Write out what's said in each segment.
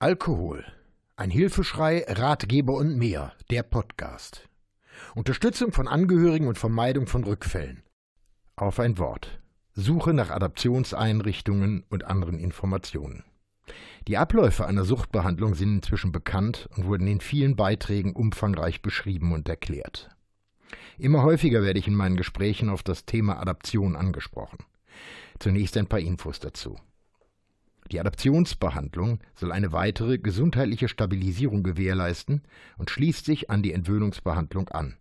Alkohol. Ein Hilfeschrei, Ratgeber und mehr. Der Podcast. Unterstützung von Angehörigen und Vermeidung von Rückfällen. Auf ein Wort. Suche nach Adaptionseinrichtungen und anderen Informationen. Die Abläufe einer Suchtbehandlung sind inzwischen bekannt und wurden in vielen Beiträgen umfangreich beschrieben und erklärt. Immer häufiger werde ich in meinen Gesprächen auf das Thema Adaption angesprochen. Zunächst ein paar Infos dazu. Die Adaptionsbehandlung soll eine weitere gesundheitliche Stabilisierung gewährleisten und schließt sich an die Entwöhnungsbehandlung an.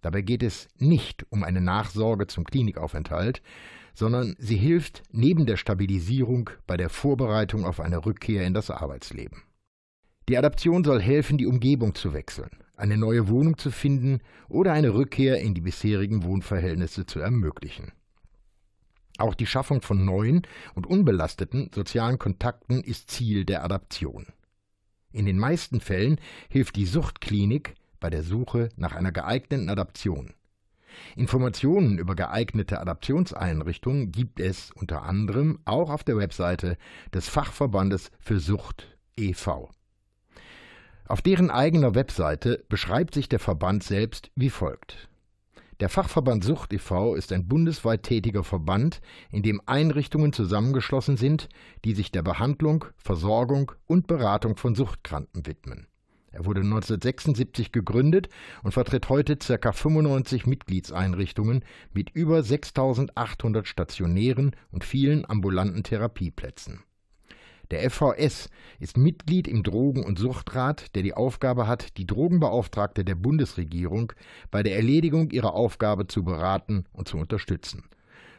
Dabei geht es nicht um eine Nachsorge zum Klinikaufenthalt, sondern sie hilft neben der Stabilisierung bei der Vorbereitung auf eine Rückkehr in das Arbeitsleben. Die Adaption soll helfen, die Umgebung zu wechseln, eine neue Wohnung zu finden oder eine Rückkehr in die bisherigen Wohnverhältnisse zu ermöglichen. Auch die Schaffung von neuen und unbelasteten sozialen Kontakten ist Ziel der Adaption. In den meisten Fällen hilft die Suchtklinik bei der Suche nach einer geeigneten Adaption. Informationen über geeignete Adaptionseinrichtungen gibt es unter anderem auch auf der Webseite des Fachverbandes für Sucht e.V. Auf deren eigener Webseite beschreibt sich der Verband selbst wie folgt. Der Fachverband Sucht e.V. ist ein bundesweit tätiger Verband, in dem Einrichtungen zusammengeschlossen sind, die sich der Behandlung, Versorgung und Beratung von Suchtkranken widmen. Er wurde 1976 gegründet und vertritt heute ca. 95 Mitgliedseinrichtungen mit über 6800 stationären und vielen ambulanten Therapieplätzen. Der FVS ist Mitglied im Drogen- und Suchtrat, der die Aufgabe hat, die Drogenbeauftragte der Bundesregierung bei der Erledigung ihrer Aufgabe zu beraten und zu unterstützen.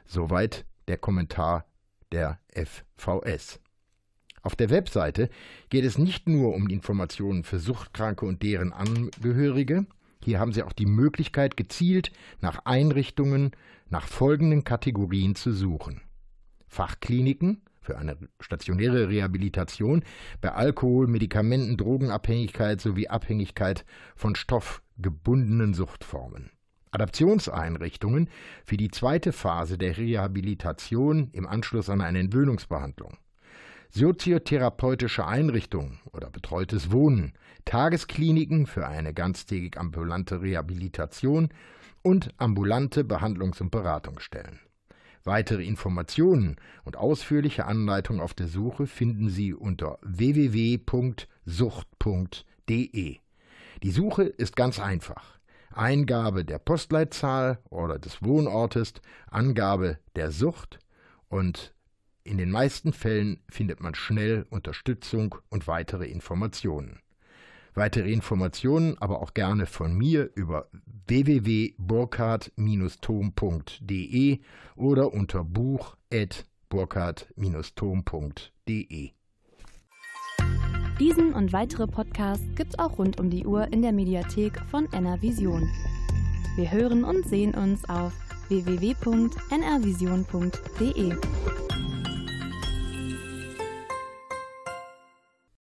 Soweit der Kommentar der FVS. Auf der Webseite geht es nicht nur um Informationen für Suchtkranke und deren Angehörige, hier haben Sie auch die Möglichkeit, gezielt nach Einrichtungen nach folgenden Kategorien zu suchen. Fachkliniken, für eine stationäre Rehabilitation bei Alkohol, Medikamenten, Drogenabhängigkeit sowie Abhängigkeit von stoffgebundenen Suchtformen. Adaptionseinrichtungen für die zweite Phase der Rehabilitation im Anschluss an eine Entwöhnungsbehandlung. Soziotherapeutische Einrichtungen oder betreutes Wohnen, Tageskliniken für eine ganztägig ambulante Rehabilitation und ambulante Behandlungs- und Beratungsstellen. Weitere Informationen und ausführliche Anleitungen auf der Suche finden Sie unter www.sucht.de. Die Suche ist ganz einfach. Eingabe der Postleitzahl oder des Wohnortes, Angabe der Sucht und in den meisten Fällen findet man schnell Unterstützung und weitere Informationen. Weitere Informationen aber auch gerne von mir über www.burkhard-tom.de oder unter buch.burkhard-tom.de. Diesen und weitere Podcasts gibt's auch rund um die Uhr in der Mediathek von NRVision. Wir hören und sehen uns auf www.nrvision.de.